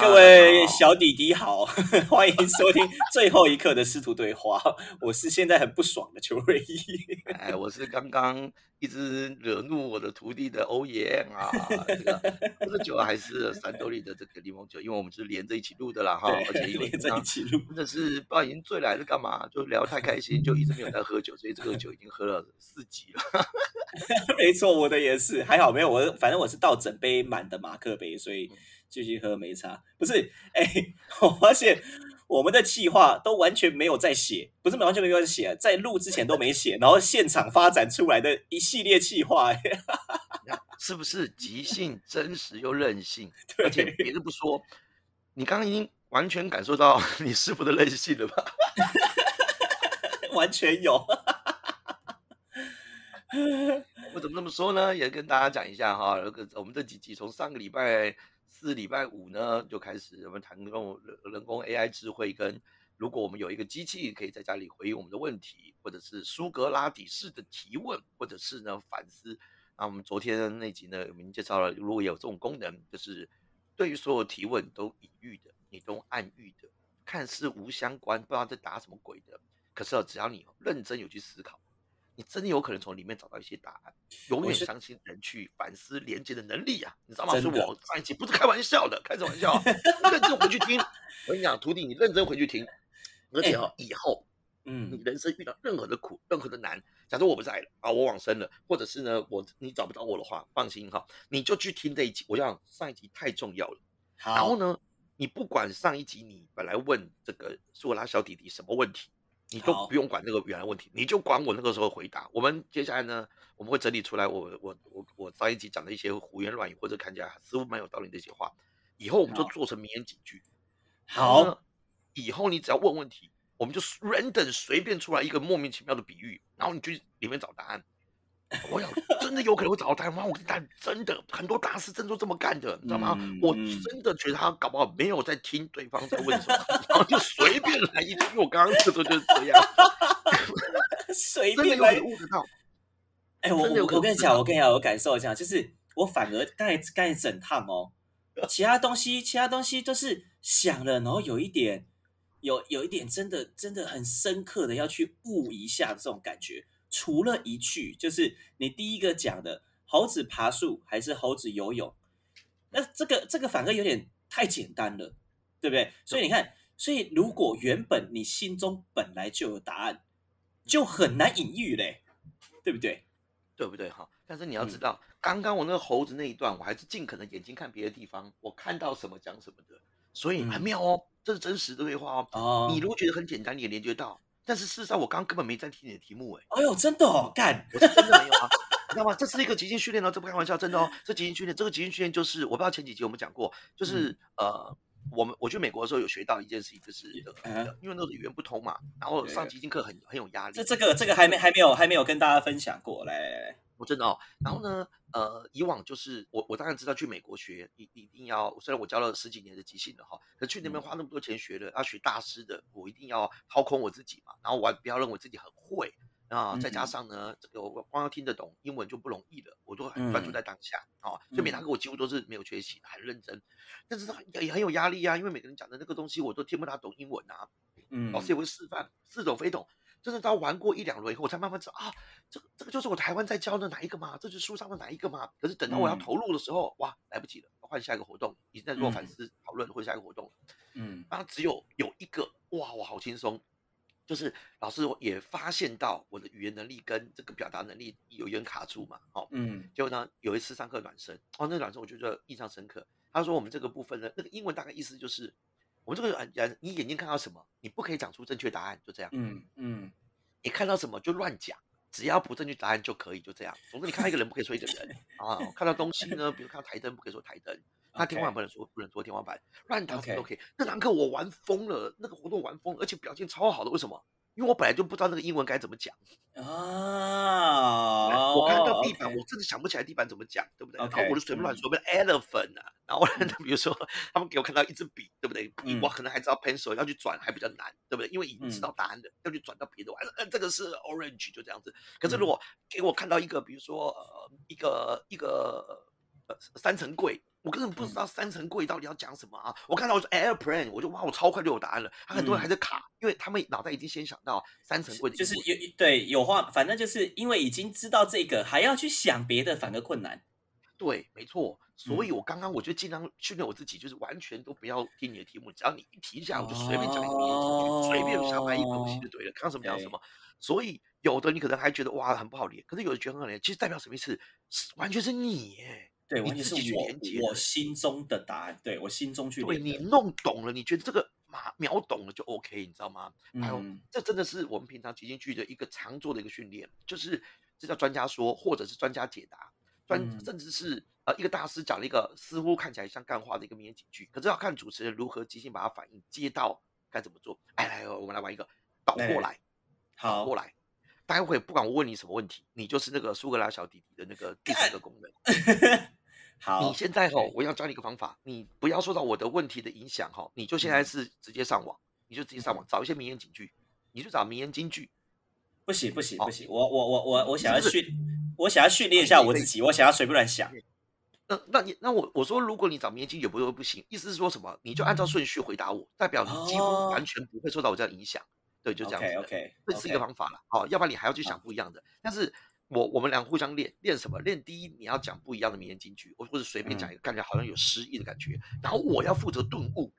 各位小弟弟好，欢迎收听最后一刻的师徒对话。我是现在很不爽的邱瑞义，哎，我是刚刚一直惹怒我的徒弟的欧耶啊。这个这个酒还是三兜里的这个柠檬酒，因为我们是连着一起录的啦哈，而且连在一起录，真的是不知道已经醉了还是干嘛，就聊太开心，就一直没有在喝酒，所以这个酒已经喝了四级了。没错，我的也是，还好没有我，反正我是倒整杯满的马克杯，所以。继续喝没差，不是？哎，我发现我们的计划都完全没有在写，不是完全没有在写，在录之前都没写，然后现场发展出来的一系列计划，是不是即兴、真实又任性？而且别的不说，你刚刚已经完全感受到你师傅的任性了吧？完全有。我怎么这么说呢？也跟大家讲一下哈，那个我们这几集从上个礼拜。自礼拜五呢，就开始我们谈用人工 AI 智慧，跟如果我们有一个机器可以在家里回应我们的问题，或者是苏格拉底式的提问，或者是呢反思。那我们昨天那集呢，我们介绍了，如果有这种功能，就是对于所有提问都隐喻的，你都暗喻的，看似无相关，不知道在打什么鬼的，可是只要你认真有去思考。你真的有可能从里面找到一些答案。永远相信人去反思连接的能力啊！你知道吗？是我上一期不是开玩笑的，开什么玩笑？认真回去听。我跟你讲，徒弟，你认真回去听。而且哈，以后，嗯，你人生遇到任何的苦、任何的难，假如我不在了啊，我往生了，或者是呢，我你找不到我的话，放心哈，你就去听这一集。我想上一集太重要了。然后呢，你不管上一集你本来问这个苏拉小弟弟什么问题。你都不用管那个原来问题，你就管我那个时候回答。我们接下来呢，我们会整理出来我我我我上一集讲的一些胡言乱语，或者看起来似乎蛮有道理的一些话，以后我们就做成名言警句。好，以后你只要问问题，我们就 random 随便出来一个莫名其妙的比喻，然后你去里面找答案。我想真的有可能会找到答案吗？我跟你讲，真的很多大师真的都这么干的，你知道吗？我真的觉得他搞不好没有在听对方在问什么，然后就随便来一句。因为我刚刚这候就是这样，随便来悟得到。哎，我我我跟你讲，我跟你讲，我感受一下，就是我反而刚才刚才整趟哦，其他东西其他东西都是想了，然后有一点有有一点真的真的很深刻的要去悟一下这种感觉。除了一句，就是你第一个讲的猴子爬树还是猴子游泳，那这个这个反而有点太简单了，对不对？所以你看，所以如果原本你心中本来就有答案，就很难隐喻嘞，对不对？对不对？哈，但是你要知道，刚刚我那个猴子那一段，我还是尽可能眼睛看别的地方，我看到什么讲什么的，所以很妙哦，这是真实的对话哦。哦，你如果觉得很简单，你也连接到。但是事实上，我刚刚根本没在听你的题目，哎，哎呦，真的哦，干，我是真的没有啊，你知道吗？这是一个即兴训练哦，这不开玩笑，真的哦，这即兴训练，这个即兴训练就是，我不知道前几集我们讲过，就是呃，我们我去美国的时候有学到一件事情，就是因为那个语言不通嘛，然后上即兴课很很有压力。这这个这个还没还没有还没有跟大家分享过，来来来。我真的哦，然后呢，呃，以往就是我我当然知道去美国学一一定要，虽然我教了十几年的即兴的哈，可去那边花那么多钱学的，要学大师的，我一定要掏空我自己嘛，然后我不要认为自己很会。啊，再加上呢，这个我光要听得懂英文就不容易了，我都很专注在当下啊，所以每堂课我几乎都是没有缺席，很认真，但是也很有压力啊，因为每个人讲的那个东西我都听不大懂英文啊，嗯，老师也会示范似懂非懂。真的到玩过一两轮以后，我才慢慢知道啊，这个这个就是我台湾在教的哪一个嘛，这是书上的哪一个嘛。可是等到我要投入的时候，哇，来不及了，换下一个活动，已经在做反思讨论或者下一个活动。嗯，然后只有有一个，哇，我好轻松，就是老师也发现到我的语言能力跟这个表达能力有一点卡住嘛，哦，嗯，结果呢，有一次上课暖身，哦，那暖身我觉得印象深刻。他说我们这个部分呢，那个英文大概意思就是。我们这个人，你眼睛看到什么，你不可以讲出正确答案，就这样。嗯嗯，你看到什么就乱讲，只要不正确答案就可以，就这样。总之，你看到一个人不可以说一个人 啊，看到东西呢，比如看到台灯不可以说台灯，那天花板不能说不能说天花板，乱讲什么都可以。那堂课我玩疯了，那个活动玩疯，而且表现超好的，为什么？因为我本来就不知道那个英文该怎么讲啊！我看到地板，我真的想不起来地板怎么讲，对不对？然后我就随便乱说，比如 elephant 啊，然后 比如说他们给我看到一支笔，对不对？笔我可能还知道 pencil 要去转还比较难，对不对？因为已经知道答案的，要去转到别的，呃，这个是 orange 就这样子。可是如果给我看到一个，比如说呃，一个一个呃三层柜，我根本不知道三层柜到底要讲什么啊！我看到我说 airplane，我就哇，我超快就有答案了。他很多人还在卡，因为他们脑袋已经先想到三层柜，就是有对有话，反正就是因为已经知道这个，还要去想别的，反而困难。对，没错。所以我刚刚我就尽量训练我自己，就是完全都不要听你的题目，只要你一提一下，我就随便讲一个，随便瞎掰一个东西就对了，看什么讲什么。所以有的你可能还觉得哇很不好连，可是有的觉得很好连，其实代表什么意思？完全是你耶，对，完全是我我心中的答案，对我心中去对你弄懂了，你觉得这个马秒懂了就 OK，你知道吗？还有这真的是我们平常即兴剧的一个常做的一个训练，就是这叫专家说，或者是专家解答，专甚至是。呃，一个大师讲了一个似乎看起来像干话的一个名言警句，可是要看主持人如何即兴把它反应接到该怎么做。哎，来，我们来玩一个倒过来，好过来。待会不管我问你什么问题，你就是那个苏格拉小弟弟的那个第三个功能。好，你现在哈，我要教你一个方法，你不要受到我的问题的影响哈，你就现在是直接上网，你就直接上网找一些名言警句，你就找名言金句。不行不行不行，我我我我我想要训，我想要训练一下我自己，我想要随便乱想。那那你那我我说，如果你找明金也不会不行，意思是说什么？你就按照顺序回答我，代表你几乎完全不会受到我这样影响。对，就这样子。OK，这是一个方法了。好，要不然你还要去想不一样的。但是我我们俩互相练练什么？练第一，你要讲不一样的名言金句，或或者随便讲一个，感觉好像有诗意的感觉。然后我要负责顿悟，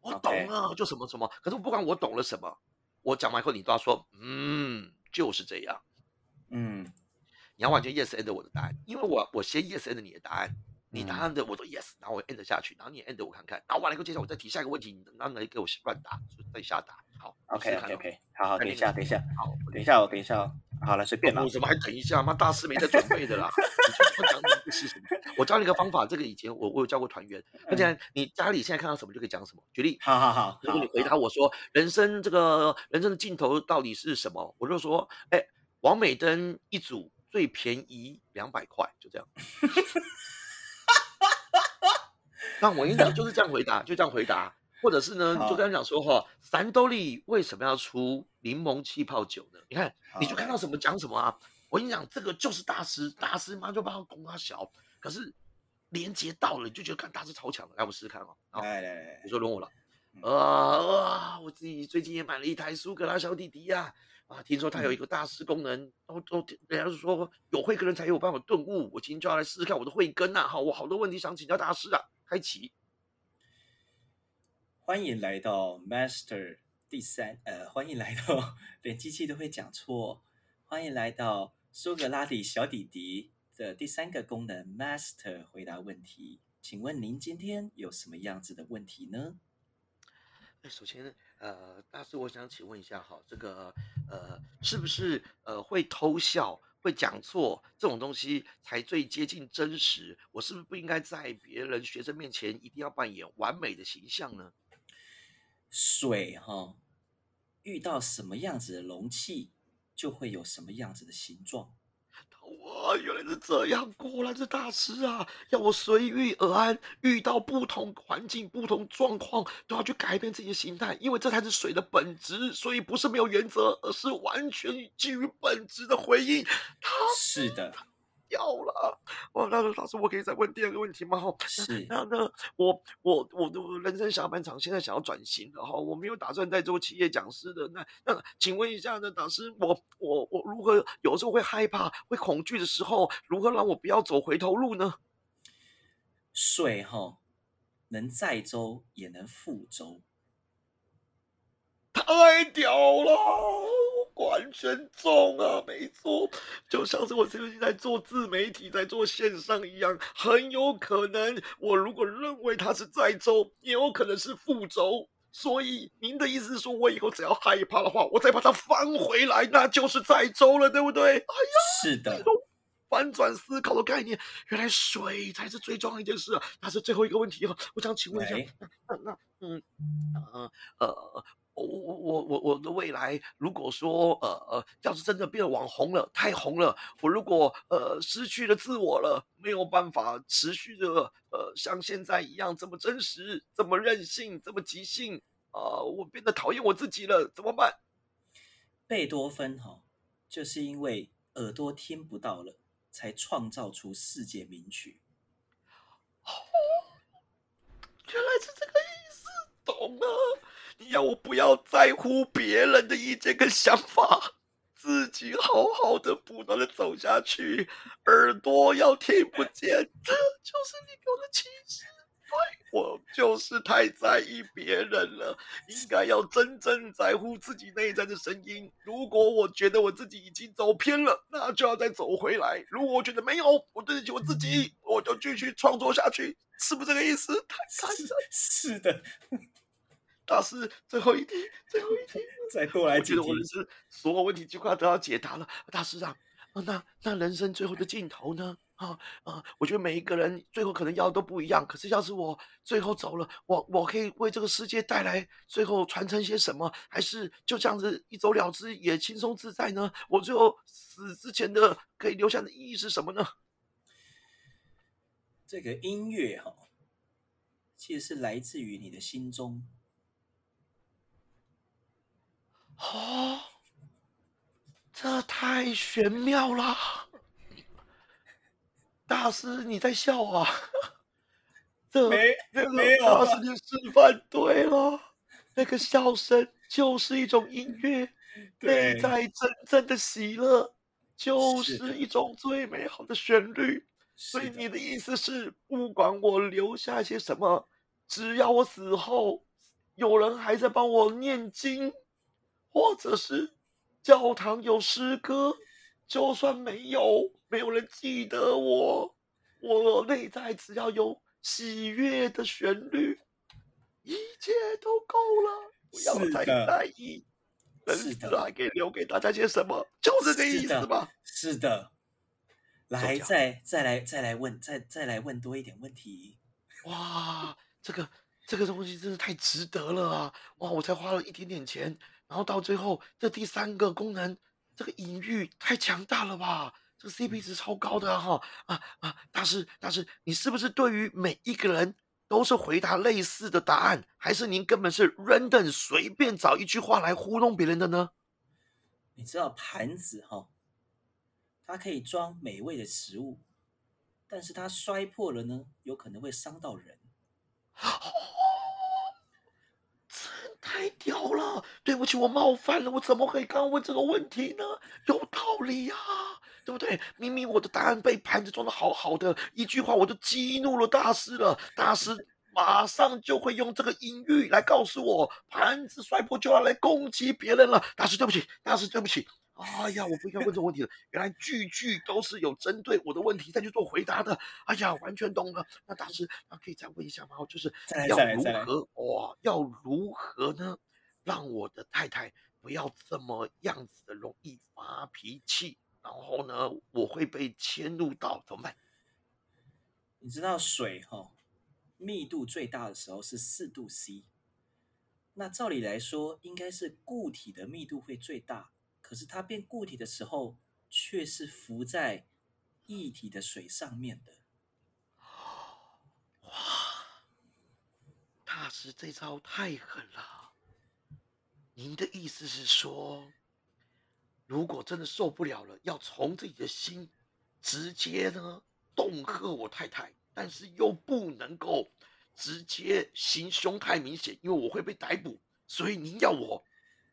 我懂了，就什么什么。可是不管我懂了什么，我讲完以后你都要说，嗯，就是这样，嗯。你要完全 yes and 我的答案，因为我我先 yes and 你的答案，你答案的我说 yes，然后我 end 下去，然后你 end 我看看，然后完了以后接下来我再提下一个问题，你然后来给我乱答，再瞎答。好，OK OK OK，好好等一下等一下，好，等一下我等一下哦，好了随便了。我怎么还等一下？妈大师没在准备的啦。你讲的是什么？我教你一个方法，这个以前我我有教过团员，而且你家里现在看到什么就可以讲什么。举例，好好好，如果你回答我说人生这个人生的尽头到底是什么，我就说，哎，王美灯一组。最便宜两百块，就这样。那我跟你讲就是这样回答，就这样回答，或者是呢，就跟他讲说哈，三兜里为什么要出柠檬气泡酒呢？你看，你就看到什么讲什么啊。我跟你讲，这个就是大师，大师嘛就把他拱他小，可是连接到了，你就觉得看大师超强了。来，我试试看哦。来来来，你说轮我了。啊啊，我自己最近也买了一台苏格拉小弟弟呀。啊，听说它有一个大师功能，都都人家是说有慧根人才有办法顿悟。我今天就要来试试看我的慧根呐！好，我好多问题想请教大师啊。开启，欢迎来到 Master 第三，呃，欢迎来到连机器都会讲错。欢迎来到苏格拉底小弟弟的第三个功能 Master 回答问题。请问您今天有什么样子的问题呢？首先。呃，大师，我想请问一下哈，这个呃，是不是呃会偷笑、会讲错这种东西才最接近真实？我是不是不应该在别人学生面前一定要扮演完美的形象呢？水哈，遇到什么样子的容器，就会有什么样子的形状。哇，原来是这样！果然是大师啊！要我随遇而安，遇到不同环境、不同状况，都要去改变自己的心态，因为这才是水的本质。所以不是没有原则，而是完全基于本质的回应。他是的。要了，我！那老师，我可以再问第二个问题吗？哈，是。那那我我我的人生下半场现在想要转型了哈，我没有打算再做企业讲师的。那那请问一下呢，导师，我我我如何有时候会害怕、会恐惧的时候，如何让我不要走回头路呢？水哈，能载舟也能覆舟，太屌了！完全重啊，没错，就像是我最近在做自媒体，在做线上一样，很有可能我如果认为它是在周，也有可能是覆周。所以您的意思是说，我以后只要害怕的话，我再把它翻回来，那就是在周了，对不对？哎呀，是的，反转思考的概念，原来水才是最重要一件事啊。那是最后一个问题哈，我想请问一下，那那嗯呃呃。我我我我我的未来，如果说呃呃，要是真的变网红了，太红了，我如果呃失去了自我了，没有办法持续的呃像现在一样这么真实，这么任性，这么即兴啊，我变得讨厌我自己了，怎么办？贝多芬哈，就是因为耳朵听不到了，才创造出世界名曲。哦原来是这。我不要在乎别人的意见跟想法，自己好好的不断的走下去，耳朵要听不见，这就是你给我的启示。对我就是太在意别人了，应该要真正在乎自己内在的声音。如果我觉得我自己已经走偏了，那就要再走回来。如果我觉得没有，我对得起我自己，我就继续创作下去，是不是这个意思？太残忍。是的。大师，最后一题，最后一题，再多来几题。我觉得我人生所有问题就快都要解答了。大师啊，那那人生最后的尽头呢？啊啊，我觉得每一个人最后可能要都不一样。可是要是我最后走了，我我可以为这个世界带来最后传承些什么？还是就这样子一走了之，也轻松自在呢？我最后死之前的可以留下的意义是什么呢？这个音乐哈，其实是来自于你的心中。哦，这太玄妙了！大师你在笑啊？这没没有？大师你示范对了，那个笑声就是一种音乐，内在真正的喜乐就是一种最美好的旋律。所以你的意思是，不管我留下些什么，只要我死后有人还在帮我念经。或者是教堂有诗歌，就算没有，没有人记得我，我内在只要有喜悦的旋律，一切都够了，不要太在意。人生还可以留给大家些什么？就是这意思吧。是的，来，再再来，再来问，再再来问多一点问题。哇，这个这个东西真是太值得了啊！哇，我才花了一点点钱。然后到最后，这第三个功能，这个隐喻太强大了吧？这个 CP 值超高的哈啊啊！大师大师，你是不是对于每一个人都是回答类似的答案，还是您根本是 random 随便找一句话来糊弄别人的呢？你知道盘子哈，它可以装美味的食物，但是它摔破了呢，有可能会伤到人。太屌了！对不起，我冒犯了。我怎么可以刚问这个问题呢？有道理呀，对不对？明明我的答案被盘子装的好好的，一句话我就激怒了大师了。大师马上就会用这个音域来告诉我，盘子摔破就要来攻击别人了。大师，对不起，大师，对不起。哎呀，我不应该问这个问题了。原来句句都是有针对我的问题再去做回答的。哎呀，完全懂了。那大师，那可以再问一下吗？就是要如何哇？要如何呢？让我的太太不要这么样子的容易发脾气，然后呢，我会被迁入到怎么办？你知道水哈密度最大的时候是四度 C，那照理来说应该是固体的密度会最大。可是它变固体的时候，却是浮在液体的水上面的。哇！大师这招太狠了。您的意思是说，如果真的受不了了，要从自己的心直接呢恫吓我太太，但是又不能够直接行凶太明显，因为我会被逮捕。所以您要我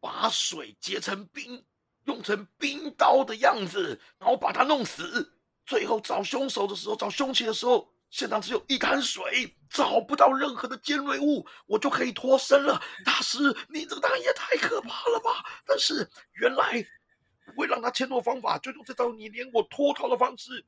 把水结成冰。弄成冰刀的样子，然后把他弄死。最后找凶手的时候，找凶器的时候，现场只有一滩水，找不到任何的尖锐物，我就可以脱身了。大师，你这个答案也太可怕了吧！但是原来为让他迁怒方法，最终这招，你连我脱逃的方式，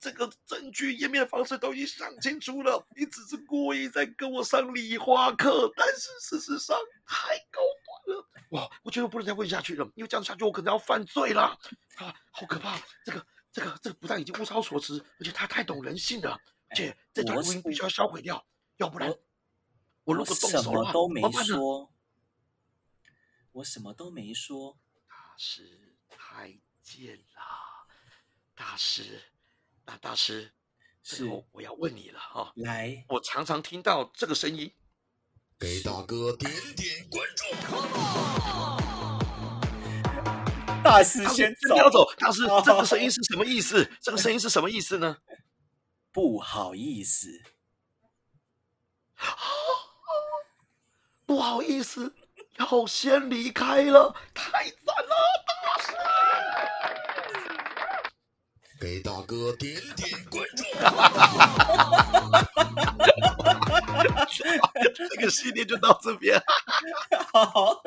这个证据页面的方式都已经想清楚了。你只是故意在跟我上理化课，但是事实上太高端了。哇！我觉得不能再问下去了，因为这样下去我可能要犯罪了啊！好可怕！这个、这个、这个不但已经物超所值，而且他太懂人性了。而且这段录音必须要销毁掉，要不然我如果动手了，都没说，我什么都没说。大师太贱了，大师，那大师，是我要问你了哈。来，我常常听到这个声音。给大哥点点关注。大师先不要走，大师，这个声音是什么意思？这个声音是什么意思呢？不好意思。不好意思，要先离开了，太赞了，大师。给大哥点点关注。这个系列就到这边。好。